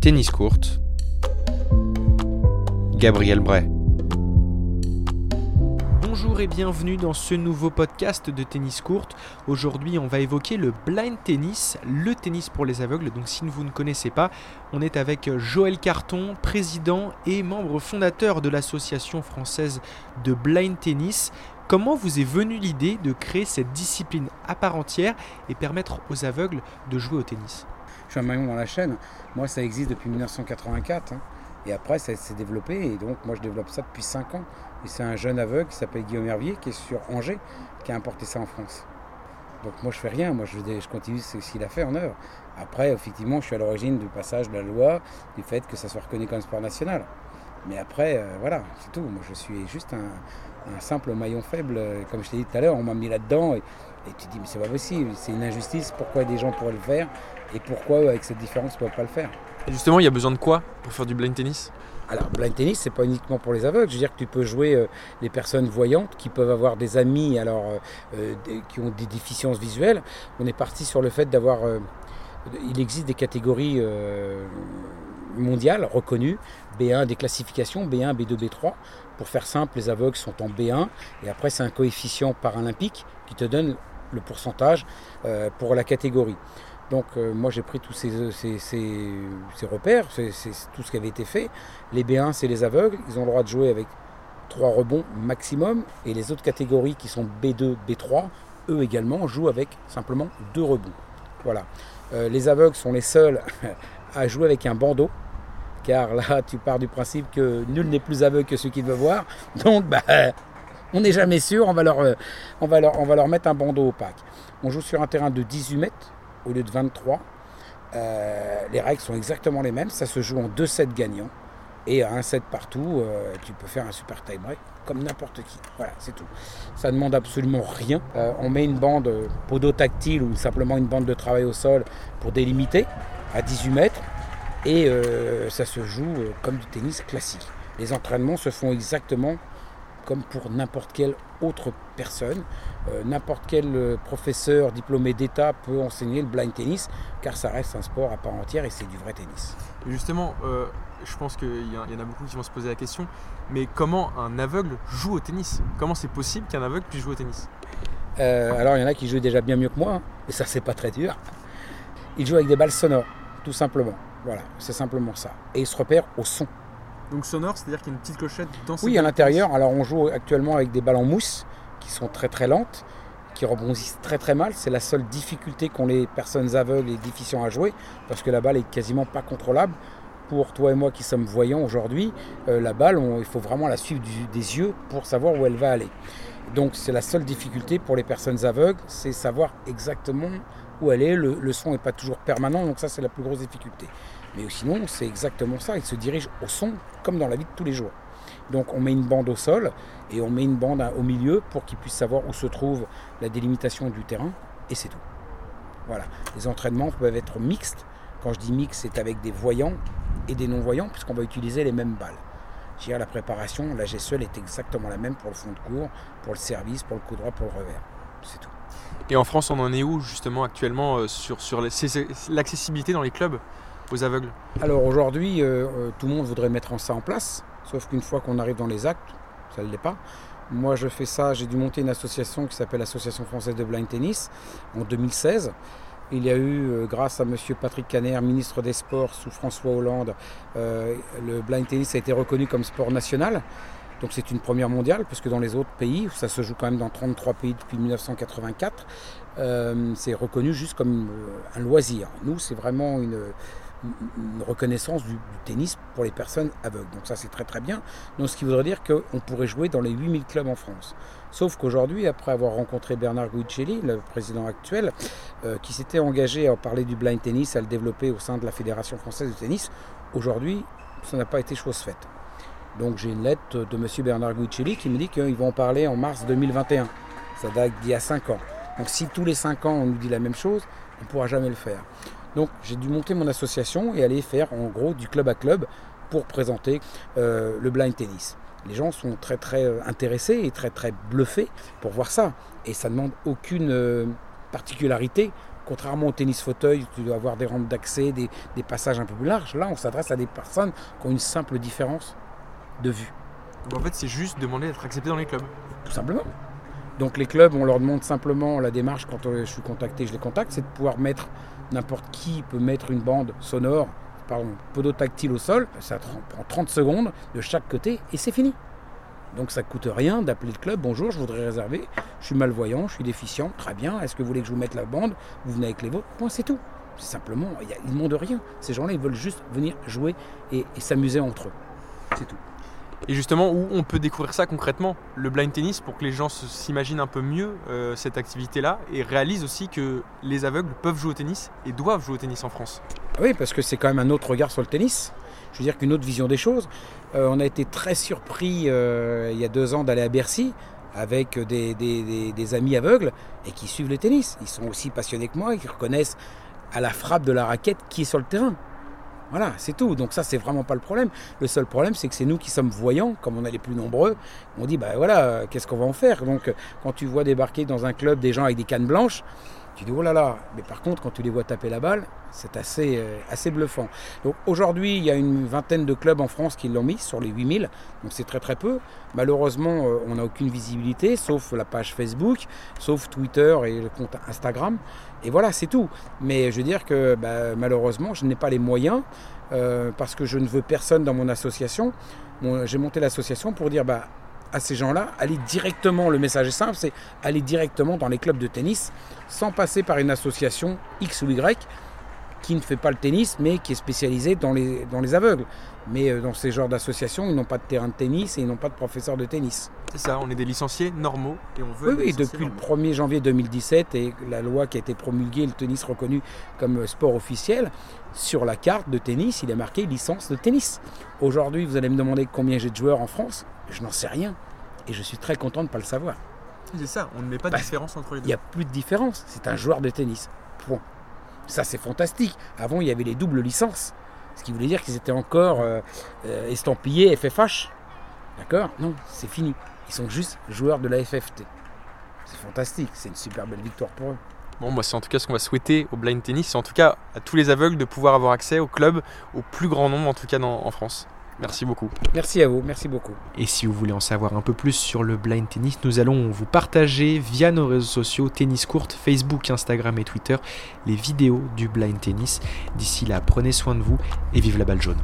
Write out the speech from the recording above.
Tennis courte. Gabriel Bray. Bonjour et bienvenue dans ce nouveau podcast de tennis courte. Aujourd'hui, on va évoquer le blind tennis, le tennis pour les aveugles. Donc, si vous ne connaissez pas, on est avec Joël Carton, président et membre fondateur de l'association française de blind tennis. Comment vous est venue l'idée de créer cette discipline à part entière et permettre aux aveugles de jouer au tennis? Je suis un maillon dans la chaîne. Moi, ça existe depuis 1984. hein. Et après, ça s'est développé. Et donc, moi, je développe ça depuis 5 ans. Et c'est un jeune aveugle qui s'appelle Guillaume Hervier, qui est sur Angers, qui a importé ça en France. Donc, moi, je fais rien. Moi, je, je continue ce qu'il a fait en œuvre. Après, effectivement, je suis à l'origine du passage de la loi, du fait que ça soit reconnu comme sport national. Mais après, euh, voilà, c'est tout. Moi, je suis juste un, un simple maillon faible. Comme je t'ai dit tout à l'heure, on m'a mis là-dedans. Et, et tu te dis, mais c'est pas possible. C'est une injustice. Pourquoi des gens pourraient le faire Et pourquoi, avec cette différence, ils ne peuvent pas le faire? Et justement, il y a besoin de quoi pour faire du blind tennis? Alors, blind tennis, c'est pas uniquement pour les aveugles. Je veux dire que tu peux jouer euh, les personnes voyantes qui peuvent avoir des amis alors, euh, euh, des- qui ont des déficiences visuelles. On est parti sur le fait d'avoir. euh, il existe des catégories euh, mondiales reconnues, B1, des classifications, B1, B2, B3. Pour faire simple, les aveugles sont en B1 et après, c'est un coefficient paralympique qui te donne le pourcentage euh, pour la catégorie. Donc euh, moi j'ai pris tous ces, ces- ces- ces repères, c'est tout ce qui avait été fait. Les B1 c'est les aveugles, ils ont le droit de jouer avec 3 rebonds maximum. Et les autres catégories qui sont B2, B3, eux également jouent avec simplement 2 rebonds. Voilà. Euh, les aveugles sont les seuls à jouer avec un bandeau. Car là tu pars du principe que nul n'est plus aveugle que ceux qui veulent voir. Donc bah, on n'est jamais sûr, on va, leur, euh, on, va leur, mettre un bandeau opaque. On joue sur un terrain de 18 mètres au lieu de 23. Euh, les règles sont exactement les mêmes. Ça se joue en 2 sets gagnants. Et à un set partout, euh, tu peux faire un super tie break comme n'importe qui. Voilà, c'est tout. Ça ne demande absolument rien. On met une bande podotactile ou simplement une bande de travail au sol pour délimiter à 18 mètres. Et euh, ça se joue euh, comme du tennis classique. Les entraînements se font exactement comme pour n'importe quelle autre personne. Euh, n'importe quel professeur diplômé d'État peut enseigner le blind tennis, car ça reste un sport à part entière et c'est du vrai tennis. Justement, je pense qu'il y, en a beaucoup qui vont se poser la question, mais comment un aveugle joue au tennis? Comment c'est possible qu'un aveugle puisse jouer au tennis? Alors il y en a qui jouent déjà bien mieux que moi, hein, et ça c'est pas très dur. Ils jouent avec des balles sonores, tout simplement. Voilà, c'est simplement ça. Et ils se repèrent au son. Donc sonore, c'est-à-dire qu'il y a une petite clochette dans Oui, à l'intérieur. Alors on joue actuellement avec des balles en mousse qui sont très très lentes, qui rebondissent très très mal. C'est la seule difficulté qu'ont les personnes aveugles et déficients à jouer, parce que la balle est quasiment pas contrôlable. Pour toi et moi qui sommes voyants aujourd'hui, euh, la balle, on- il faut vraiment la suivre du- des yeux pour savoir où elle va aller. Donc c'est la seule difficulté pour les personnes aveugles, c'est savoir exactement où elle est. Le, son n'est pas toujours permanent, donc ça c'est la plus grosse difficulté. Mais sinon, c'est exactement ça. Ils se dirigent au son comme dans la vie de tous les jours. Donc on met une bande au sol et on met une bande au milieu pour qu'ils puissent savoir où se trouve la délimitation du terrain et c'est tout. Voilà. Les entraînements peuvent être mixtes. Quand je dis mixte, c'est avec des voyants et des non-voyants puisqu'on va utiliser les mêmes balles. Dire, la préparation, la gestuelle est exactement la même pour le fond de cours, pour le service, pour le coup droit, pour le revers. C'est tout. Et en France, on en est où justement actuellement euh, sur, l'accessibilité dans les clubs aux aveugles? Alors aujourd'hui, euh, euh, tout le monde voudrait mettre ça en place, sauf qu'une fois qu'on arrive dans les actes, ça ne l'est pas. Moi, je fais ça, j'ai dû monter une association qui s'appelle l'Association française de blind tennis en 2016. Il y a eu, euh, grâce à Monsieur Patrick Caner, ministre des Sports sous François Hollande, euh, le blind tennis a été reconnu comme sport national. Donc c'est une première mondiale, puisque dans les autres pays, ça se joue quand même dans 33 pays depuis 1984, euh, c'est reconnu juste comme un loisir. Nous, c'est vraiment une, une reconnaissance du, tennis pour les personnes aveugles. Donc ça, c'est très très bien. Donc ce qui voudrait dire qu'on pourrait jouer dans les 8000 clubs en France. Sauf qu'aujourd'hui, après avoir rencontré Bernard Guicelli, le président actuel, euh, qui s'était engagé à parler du blind tennis, à le développer au sein de la Fédération française de tennis, aujourd'hui, ça n'a pas été chose faite. Donc j'ai une lettre de M. Bernard Guicelli qui me dit qu'ils vont en parler en mars 2021. Ça date d'il y a 5 ans. Donc si tous les 5 ans on nous dit la même chose, on ne pourra jamais le faire. Donc j'ai dû monter mon association et aller faire en gros du club à club pour présenter euh, le blind tennis. Les gens sont très très euh, intéressés et très très bluffés pour voir ça. Et ça ne demande aucune euh, particularité Contrairement au tennis fauteuil, tu dois avoir des rampes d'accès, des, des passages un peu plus larges. Là, on s'adresse à des personnes qui ont une simple différence de vue, Donc en fait, c'est juste demander d'être accepté dans les clubs. tout simplement. Donc les clubs, on leur demande simplement la démarche quand euh, je suis contacté, je les contacte, c'est de pouvoir mettre n'importe qui peut mettre une bande sonore, pardon, podotactile au sol. Ça prend 30 secondes de chaque côté et c'est fini. Donc ça ne coûte rien d'appeler le club. Bonjour, je voudrais réserver. Je suis malvoyant, je suis déficient. Très bien. Est-ce que vous voulez que je vous mette la bande? Vous venez avec les vôtres? Point, c'est tout. C'est simplement, ils ne demandent rien. Ces gens-là, ils veulent juste venir jouer et s'amuser entre eux. C'est tout. Et justement, où on peut découvrir ça concrètement Le blind tennis, pour que les gens s'imaginent un peu mieux euh, cette activité-là et réalisent aussi que les aveugles peuvent jouer au tennis et doivent jouer au tennis en France. Oui, parce que c'est quand même un autre regard sur le tennis. Je veux dire qu'une autre vision des choses. Euh, on a été très surpris euh, il y a deux ans d'aller à Bercy avec des, des- amis aveugles et qui suivent le tennis. Ils sont aussi passionnés que moi, ils reconnaissent à la frappe de la raquette qui est sur le terrain. Voilà, c'est tout. Donc ça, c'est vraiment pas le problème. Le seul problème, c'est que c'est nous qui sommes voyants, comme on est les plus nombreux. On dit, bah voilà, euh, qu'est-ce qu'on va en faire? Donc, euh, quand tu vois débarquer dans un club des gens avec des cannes blanches, tu dis, oh là là. Mais par contre, quand tu les vois taper la balle, c'est assez, euh, assez bluffant. Donc aujourd'hui, il y a une vingtaine de clubs en France qui l'ont mis sur les 8000. Donc c'est très très peu. Malheureusement, euh, on n'a aucune visibilité, sauf la page Facebook, sauf Twitter et le compte Instagram. Et voilà, c'est tout. Mais je veux dire que bah, malheureusement, je n'ai pas les moyens euh, parce que je ne veux personne dans mon association. J'ai monté l'association pour dire bah, à ces gens-là, allez directement, le message est simple, c'est aller directement dans les clubs de tennis sans passer par une association X ou Y qui ne fait pas le tennis mais qui est spécialisée dans les, dans les aveugles. Mais euh, dans ces genres d'associations, ils n'ont pas de terrain de tennis et ils n'ont pas de professeur de tennis. C'est ça, on est des licenciés normaux et on veut Oui, oui, depuis le normaux. 1er janvier 2017 et la loi qui a été promulguée, le tennis reconnu comme sport officiel, sur la carte de tennis, il est marqué licence de tennis. Aujourd'hui, vous allez me demander combien j'ai de joueurs en France, je n'en sais rien. Et je suis très content de ne pas le savoir. C'est ça, on ne met pas de Bah, différence entre les Il deux. n'y a plus de différence, c'est un joueur de tennis. Point. Ça, c'est fantastique. Avant, il y avait les doubles licences, ce qui voulait dire qu'ils étaient encore euh, euh, estampillés FFH. D'accord? Non, c'est fini. Ils sont juste joueurs de la FFT. C'est fantastique, c'est une super belle victoire pour eux. Bon, moi, c'est en tout cas ce qu'on va souhaiter au blind tennis, c'est en tout cas à tous les aveugles de pouvoir avoir accès au club au plus grand nombre, en tout cas en France. Merci beaucoup. Merci à vous, merci beaucoup. Et si vous voulez en savoir un peu plus sur le blind tennis, nous allons vous partager via nos réseaux sociaux Tennis Court, Facebook, Instagram et Twitter les vidéos du blind tennis. D'ici là, prenez soin de vous et vive la balle jaune.